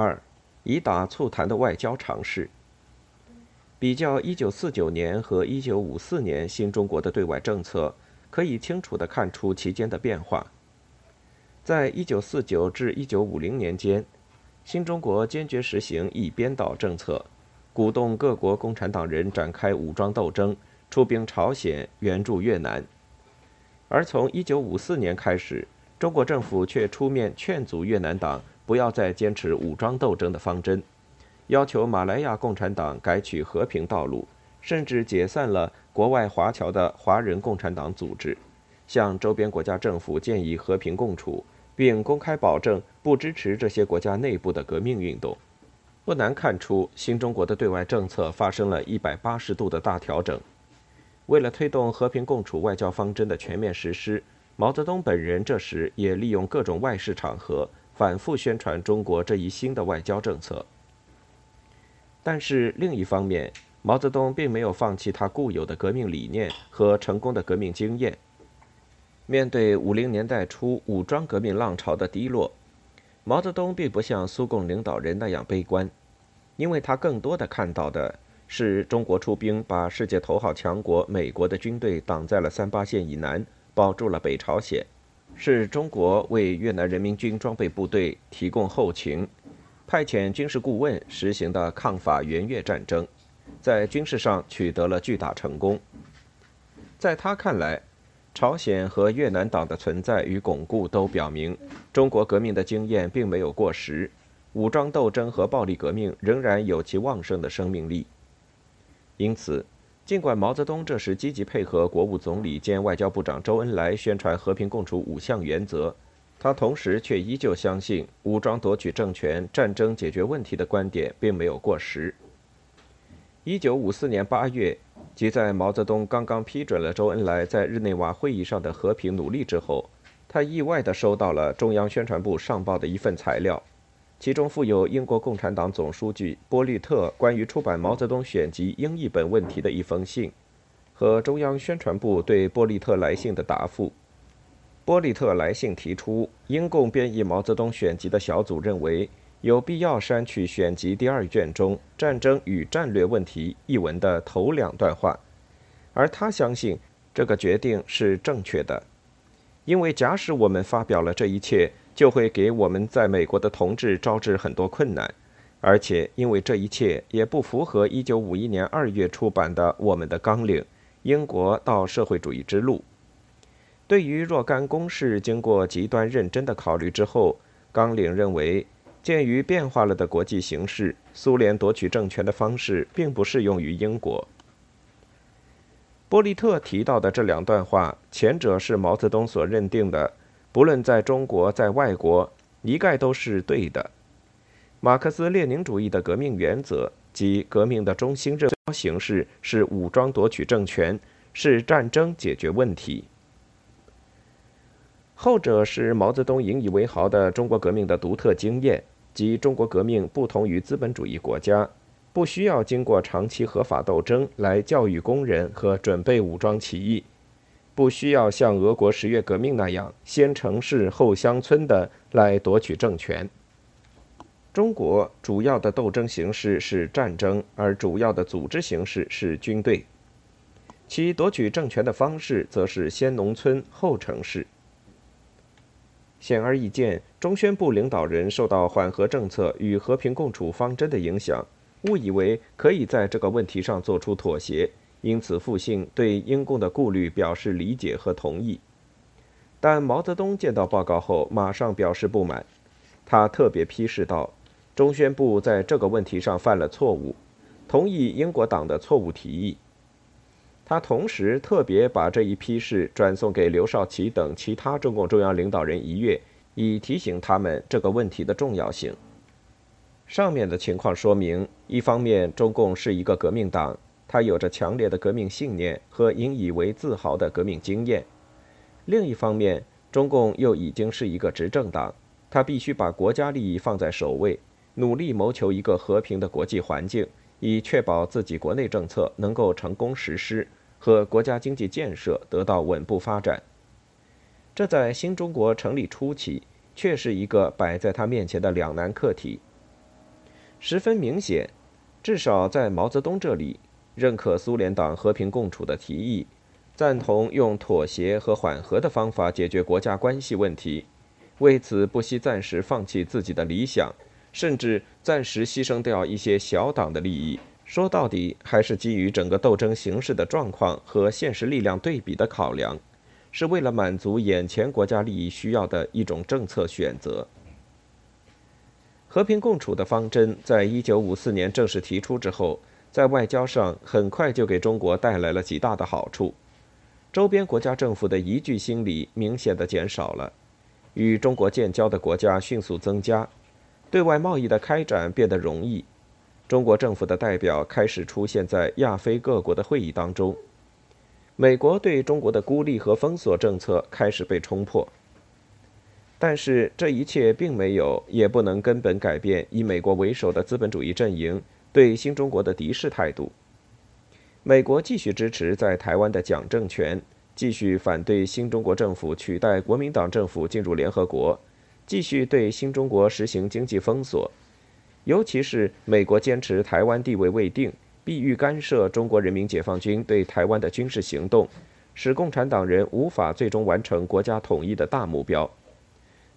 二，以打促谈的外交尝试。比较1949年和1954年新中国的对外政策，可以清楚地看出其间的变化。在1949至1950年间，新中国坚决实行一边倒政策，鼓动各国共产党人展开武装斗争，出兵朝鲜，援助越南。而从1954年开始，中国政府却出面劝阻越南党不要再坚持武装斗争的方针。要求马来亚共产党改取和平道路，甚至解散了国外华侨的华人共产党组织，向周边国家政府建议和平共处，并公开保证不支持这些国家内部的革命运动。不难看出，新中国的对外政策发生了一百八十度的大调整。为了推动和平共处外交方针的全面实施，毛泽东本人这时也利用各种外事场合，反复宣传中国这一新的外交政策。但是另一方面，毛泽东并没有放弃他固有的革命理念和成功的革命经验。面对五零年代初武装革命浪潮的低落，毛泽东并不像苏共领导人那样悲观，因为他更多的看到的是中国出兵把世界头号强国美国的军队挡在了三八线以南，保住了北朝鲜；是中国为越南人民军装备部队提供后勤。派遣军事顾问实行的抗法援越战争，在军事上取得了巨大成功。在他看来，朝鲜和越南党的存在与巩固都表明，中国革命的经验并没有过时，武装斗争和暴力革命仍然有其旺盛的生命力。因此，尽管毛泽东这时积极配合国务总理兼外交部长周恩来宣传和平共处五项原则。他同时却依旧相信武装夺取政权、战争解决问题的观点并没有过时。一九五四年八月，即在毛泽东刚刚批准了周恩来在日内瓦会议上的和平努力之后，他意外地收到了中央宣传部上报的一份材料，其中附有英国共产党总书记波利特关于出版毛泽东选集英译本问题的一封信，和中央宣传部对波利特来信的答复。波利特来信提出，英共编译毛泽东选集的小组认为有必要删去选集第二卷中“战争与战略问题”一文的头两段话，而他相信这个决定是正确的，因为假使我们发表了这一切，就会给我们在美国的同志招致很多困难，而且因为这一切也不符合1951年2月出版的我们的纲领——英国到社会主义之路。对于若干公事，经过极端认真的考虑之后，纲领认为，鉴于变化了的国际形势，苏联夺取政权的方式并不适用于英国。波利特提到的这两段话，前者是毛泽东所认定的，不论在中国在外国，一概都是对的。马克思列宁主义的革命原则及革命的中心任务形式是武装夺取政权，是战争解决问题。后者是毛泽东引以为豪的中国革命的独特经验，即中国革命不同于资本主义国家，不需要经过长期合法斗争来教育工人和准备武装起义，不需要像俄国十月革命那样先城市后乡村的来夺取政权。中国主要的斗争形式是战争，而主要的组织形式是军队，其夺取政权的方式则是先农村后城市。显而易见，中宣部领导人受到缓和政策与和平共处方针的影响，误以为可以在这个问题上做出妥协，因此复兴对英共的顾虑表示理解和同意。但毛泽东见到报告后，马上表示不满，他特别批示道：“中宣部在这个问题上犯了错误，同意英国党的错误提议。”他同时特别把这一批示转送给刘少奇等其他中共中央领导人一阅，以提醒他们这个问题的重要性。上面的情况说明，一方面中共是一个革命党，他有着强烈的革命信念和引以为自豪的革命经验；另一方面，中共又已经是一个执政党，他必须把国家利益放在首位，努力谋求一个和平的国际环境，以确保自己国内政策能够成功实施。和国家经济建设得到稳步发展，这在新中国成立初期却是一个摆在他面前的两难课题。十分明显，至少在毛泽东这里，认可苏联党和平共处的提议，赞同用妥协和缓和的方法解决国家关系问题，为此不惜暂时放弃自己的理想，甚至暂时牺牲掉一些小党的利益。说到底，还是基于整个斗争形势的状况和现实力量对比的考量，是为了满足眼前国家利益需要的一种政策选择。和平共处的方针在一九五四年正式提出之后，在外交上很快就给中国带来了极大的好处，周边国家政府的疑惧心理明显的减少了，与中国建交的国家迅速增加，对外贸易的开展变得容易。中国政府的代表开始出现在亚非各国的会议当中，美国对中国的孤立和封锁政策开始被冲破。但是这一切并没有，也不能根本改变以美国为首的资本主义阵营对新中国的敌视态度。美国继续支持在台湾的蒋政权，继续反对新中国政府取代国民党政府进入联合国，继续对新中国实行经济封锁。尤其是美国坚持台湾地位未定，必欲干涉中国人民解放军对台湾的军事行动，使共产党人无法最终完成国家统一的大目标。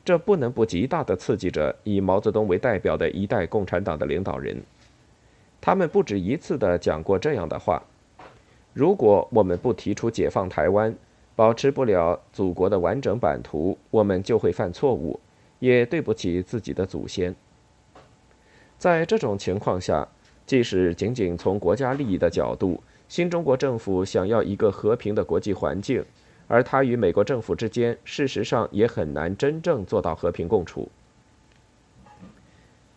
这不能不极大地刺激着以毛泽东为代表的一代共产党的领导人。他们不止一次地讲过这样的话：如果我们不提出解放台湾，保持不了祖国的完整版图，我们就会犯错误，也对不起自己的祖先。在这种情况下，即使仅仅从国家利益的角度，新中国政府想要一个和平的国际环境，而它与美国政府之间，事实上也很难真正做到和平共处。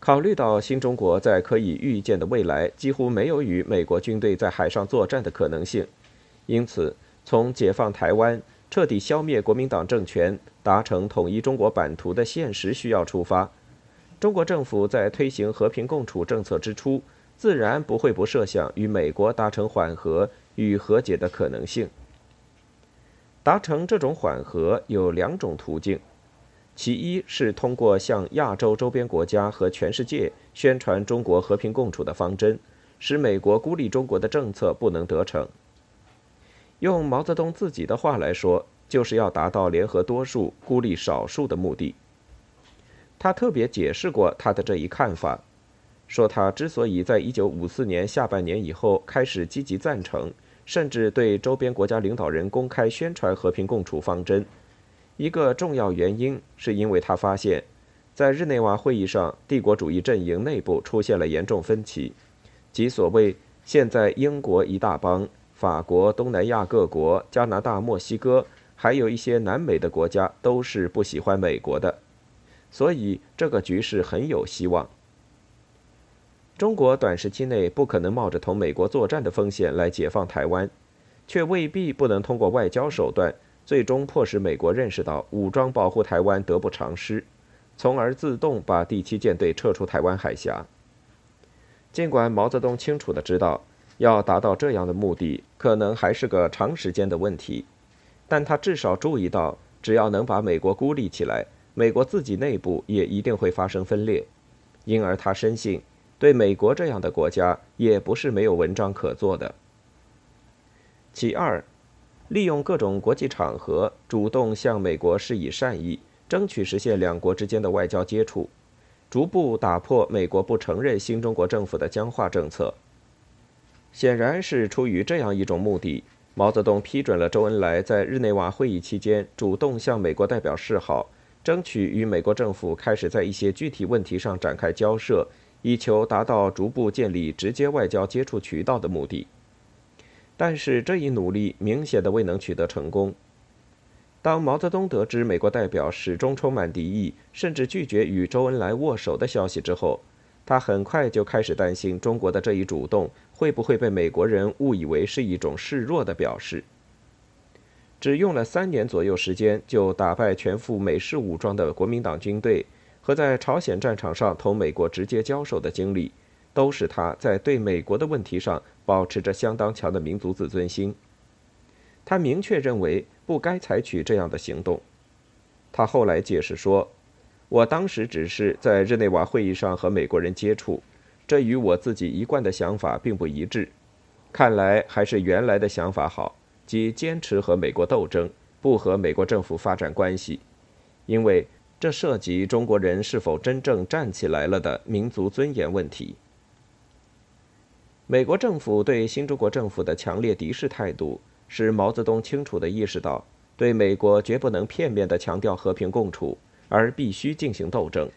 考虑到新中国在可以预见的未来几乎没有与美国军队在海上作战的可能性，因此从解放台湾、彻底消灭国民党政权、达成统一中国版图的现实需要出发。中国政府在推行和平共处政策之初，自然不会不设想与美国达成缓和与和解的可能性。达成这种缓和有两种途径，其一是通过向亚洲周边国家和全世界宣传中国和平共处的方针，使美国孤立中国的政策不能得逞。用毛泽东自己的话来说，就是要达到联合多数、孤立少数的目的。他特别解释过他的这一看法，说他之所以在1954年下半年以后开始积极赞成，甚至对周边国家领导人公开宣传和平共处方针，一个重要原因是因为他发现，在日内瓦会议上，帝国主义阵营内部出现了严重分歧，即所谓现在英国一大帮、法国、东南亚各国、加拿大、墨西哥，还有一些南美的国家都是不喜欢美国的。所以，这个局势很有希望。中国短时期内不可能冒着同美国作战的风险来解放台湾，却未必不能通过外交手段，最终迫使美国认识到武装保护台湾得不偿失，从而自动把第七舰队撤出台湾海峡。尽管毛泽东清楚的知道，要达到这样的目的，可能还是个长时间的问题，但他至少注意到，只要能把美国孤立起来。美国自己内部也一定会发生分裂，因而他深信，对美国这样的国家也不是没有文章可做的。其二，利用各种国际场合，主动向美国施以善意，争取实现两国之间的外交接触，逐步打破美国不承认新中国政府的僵化政策。显然是出于这样一种目的，毛泽东批准了周恩来在日内瓦会议期间主动向美国代表示好。争取与美国政府开始在一些具体问题上展开交涉，以求达到逐步建立直接外交接触渠道的目的。但是这一努力明显的未能取得成功。当毛泽东得知美国代表始终充满敌意，甚至拒绝与周恩来握手的消息之后，他很快就开始担心中国的这一主动会不会被美国人误以为是一种示弱的表示。只用了三年左右时间，就打败全副美式武装的国民党军队，和在朝鲜战场上同美国直接交手的经历，都是他在对美国的问题上保持着相当强的民族自尊心。他明确认为不该采取这样的行动。他后来解释说：“我当时只是在日内瓦会议上和美国人接触，这与我自己一贯的想法并不一致。看来还是原来的想法好，即坚持和美国斗争，不和美国政府发展关系，因为这涉及中国人是否真正站起来了的民族尊严问题。美国政府对新中国政府的强烈敌视态度，使毛泽东清楚地意识到，对美国绝不能片面地强调和平共处，而必须进行斗争。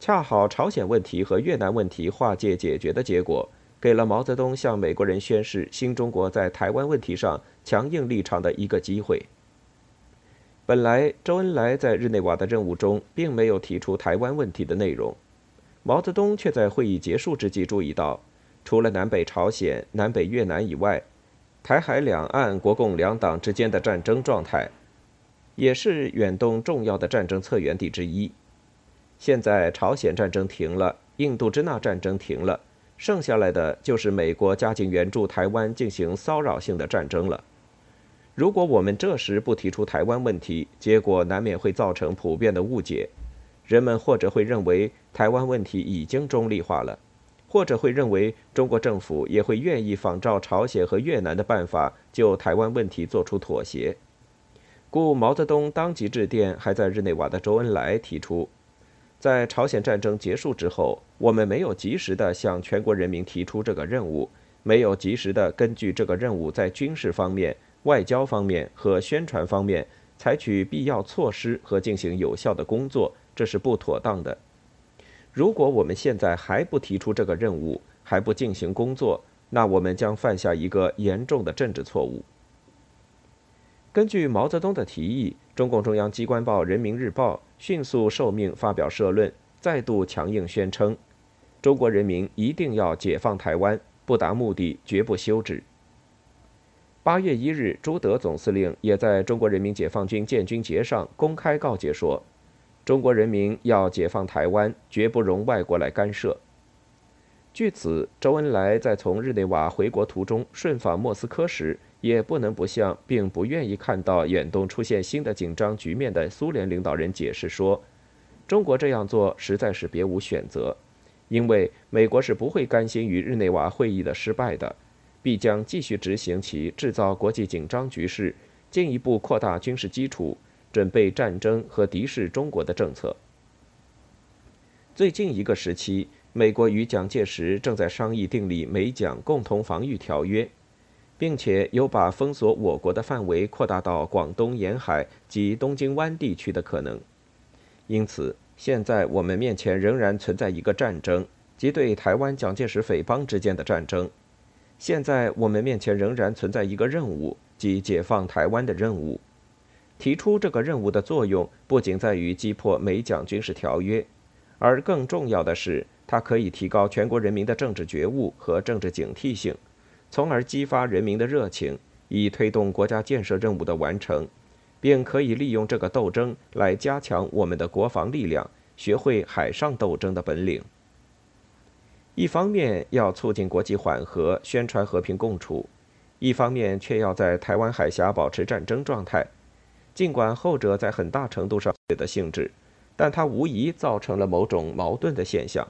恰好朝鲜问题和越南问题化界解决的结果，给了毛泽东向美国人宣示新中国在台湾问题上强硬立场的一个机会。本来，周恩来在日内瓦的任务中并没有提出台湾问题的内容，毛泽东却在会议结束之际注意到。除了南北朝鲜、南北越南以外，台海两岸国共两党之间的战争状态，也是远东重要的战争策源地之一。现在朝鲜战争停了，印度支那战争停了，剩下来的就是美国加紧援助台湾进行骚扰性的战争了。如果我们这时不提出台湾问题，结果难免会造成普遍的误解，人们或者会认为台湾问题已经中立化了。或者会认为中国政府也会愿意仿照朝鲜和越南的办法，就台湾问题做出妥协。故毛泽东当即致电还在日内瓦的周恩来，提出，在朝鲜战争结束之后，我们没有及时的向全国人民提出这个任务，没有及时的根据这个任务在军事方面、外交方面和宣传方面采取必要措施和进行有效的工作，这是不妥当的。如果我们现在还不提出这个任务，还不进行工作，那我们将犯下一个严重的政治错误。根据毛泽东的提议，中共中央机关报《人民日报》迅速受命发表社论，再度强硬宣称：“中国人民一定要解放台湾，不达目的绝不休止。”八月一日，朱德总司令也在中国人民解放军建军节上公开告诫说。中国人民要解放台湾，绝不容外国来干涉。据此，周恩来在从日内瓦回国途中顺访莫斯科时，也不能不向并不愿意看到远东出现新的紧张局面的苏联领导人解释说：“中国这样做实在是别无选择，因为美国是不会甘心于日内瓦会议的失败的，必将继续执行其制造国际紧张局势、进一步扩大军事基础。”准备战争和敌视中国的政策。最近一个时期，美国与蒋介石正在商议订立美蒋共同防御条约，并且有把封锁我国的范围扩大到广东沿海及东京湾地区的可能。因此，现在我们面前仍然存在一个战争，即对台湾蒋介石匪帮之间的战争。现在我们面前仍然存在一个任务，即解放台湾的任务。提出这个任务的作用不仅在于击破美蒋军事条约，而更重要的是，它可以提高全国人民的政治觉悟和政治警惕性，从而激发人民的热情，以推动国家建设任务的完成，并可以利用这个斗争来加强我们的国防力量，学会海上斗争的本领。一方面要促进国际缓和，宣传和平共处；一方面却要在台湾海峡保持战争状态。尽管后者在很大程度上的性质，但它无疑造成了某种矛盾的现象。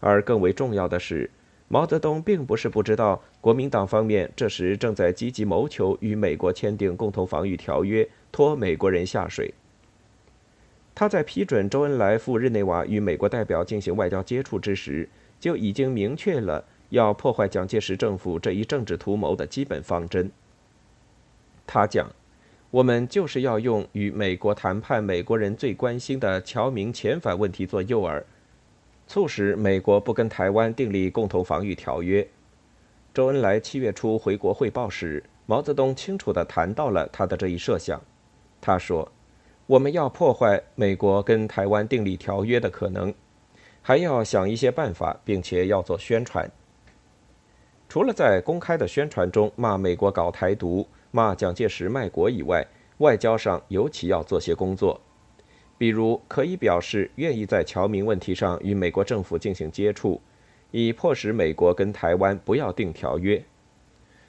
而更为重要的是，毛泽东并不是不知道国民党方面这时正在积极谋求与美国签订共同防御条约，拖美国人下水。他在批准周恩来赴日内瓦与美国代表进行外交接触之时，就已经明确了要破坏蒋介石政府这一政治图谋的基本方针。他讲。我们就是要用与美国谈判美国人最关心的侨民遣返问题做诱饵，促使美国不跟台湾订立共同防御条约。周恩来七月初回国汇报时，毛泽东清楚地谈到了他的这一设想。他说：“我们要破坏美国跟台湾订立条约的可能，还要想一些办法，并且要做宣传。除了在公开的宣传中骂美国搞台独。”骂蒋介石卖国以外，外交上尤其要做些工作，比如可以表示愿意在侨民问题上与美国政府进行接触，以迫使美国跟台湾不要订条约。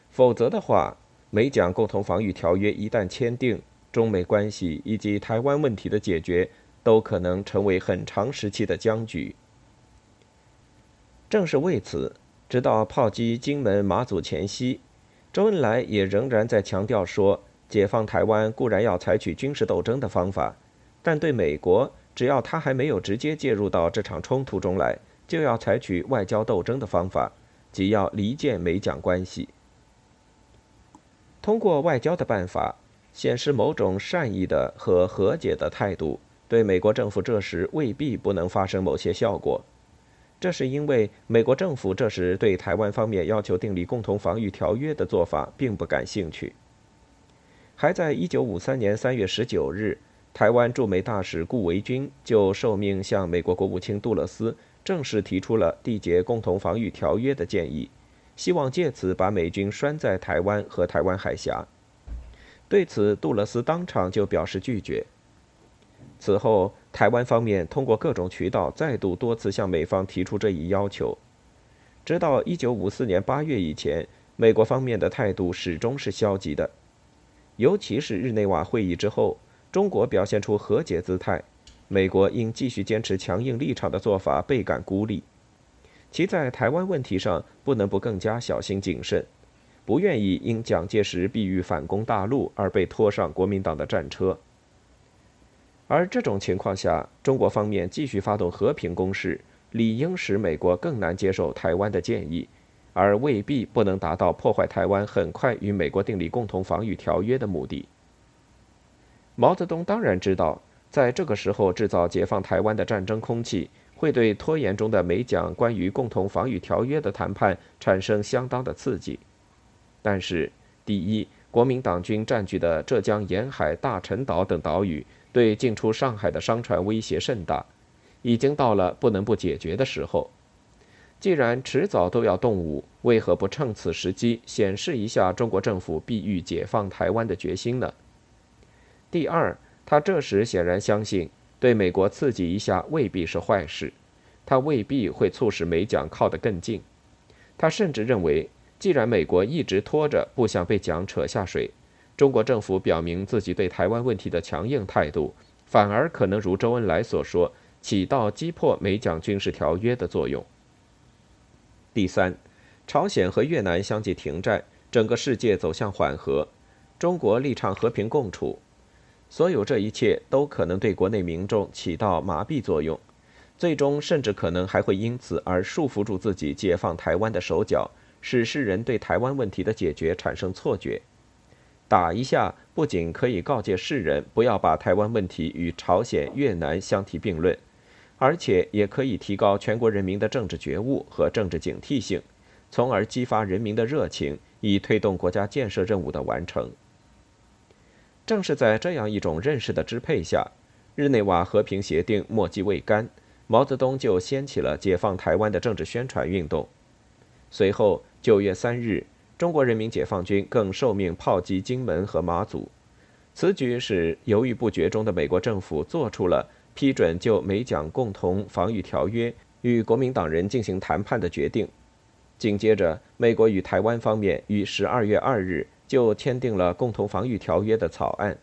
否则的话，美蒋共同防御条约一旦签订，中美关系以及台湾问题的解决都可能成为很长时期的僵局。正是为此，直到炮击金门、马祖前夕，周恩来也仍然在强调说，解放台湾固然要采取军事斗争的方法，但对美国，只要他还没有直接介入到这场冲突中来，就要采取外交斗争的方法，即要离间美蒋关系。通过外交的办法，显示某种善意的和和解的态度，对美国政府这时未必不能发生某些效果。这是因为美国政府这时对台湾方面要求订立共同防御条约的做法并不感兴趣。还在1953年3月19日，台湾驻美大使顾维钧就受命向美国国务卿杜勒斯正式提出了缔结共同防御条约的建议，希望借此把美军拴在台湾和台湾海峡。对此，杜勒斯当场就表示拒绝。此后，台湾方面通过各种渠道再度多次向美方提出这一要求，直到1954年8月以前，美国方面的态度始终是消极的。尤其是日内瓦会议之后，中国表现出和解姿态，美国因继续坚持强硬立场的做法倍感孤立，其在台湾问题上不能不更加小心谨慎，不愿意因蒋介石必欲反攻大陆而被拖上国民党的战车。而这种情况下，中国方面继续发动和平攻势，理应使美国更难接受台湾的建议，而未必不能达到破坏台湾、很快与美国订立共同防御条约的目的。毛泽东当然知道，在这个时候制造解放台湾的战争空气，会对拖延中的美蒋关于共同防御条约的谈判产生相当的刺激。但是，第一，国民党军占据的浙江沿海大陈岛等岛屿。对进出上海的商船威胁甚大，已经到了不能不解决的时候。既然迟早都要动武，为何不趁此时机显示一下中国政府必欲解放台湾的决心呢？第二，他这时显然相信，对美国刺激一下未必是坏事，他未必会促使美蒋靠得更近。他甚至认为，既然美国一直拖着不想被蒋扯下水。中国政府表明自己对台湾问题的强硬态度，反而可能如周恩来所说，起到击破美蒋军事条约的作用。第三，朝鲜和越南相继停战，整个世界走向缓和，中国力倡和平共处，所有这一切都可能对国内民众起到麻痹作用，最终甚至可能还会因此而束缚住自己解放台湾的手脚，使世人对台湾问题的解决产生错觉。打一下，不仅可以告诫世人不要把台湾问题与朝鲜、越南相提并论，而且也可以提高全国人民的政治觉悟和政治警惕性，从而激发人民的热情，以推动国家建设任务的完成。正是在这样一种认识的支配下，日内瓦和平协定墨迹未干，毛泽东就掀起了解放台湾的政治宣传运动。随后，九月三日。中国人民解放军更受命炮击金门和马祖，此举使犹豫不决中的美国政府做出了批准就美蒋共同防御条约与国民党人进行谈判的决定。紧接着，美国与台湾方面于十二月二日就签订了共同防御条约的草案。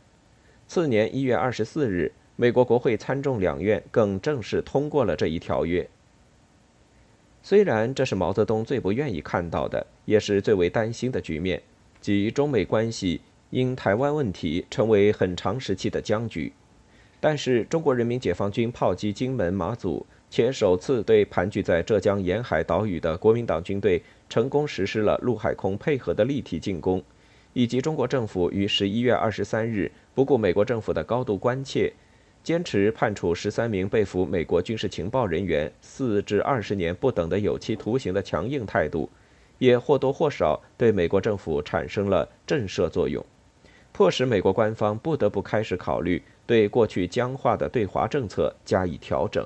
次年一月二十四日，美国国会参众两院更正式通过了这一条约。虽然这是毛泽东最不愿意看到的，也是最为担心的局面，即中美关系因台湾问题成为很长时期的僵局，但是中国人民解放军炮击金门、马祖，且首次对盘踞在浙江沿海岛屿的国民党军队成功实施了陆海空配合的立体进攻，以及中国政府于十一月二十三日不顾美国政府的高度关切。坚持判处十三名被俘美国军事情报人员四至二十年不等的有期徒刑的强硬态度，也或多或少对美国政府产生了震慑作用，迫使美国官方不得不开始考虑对过去僵化的对华政策加以调整。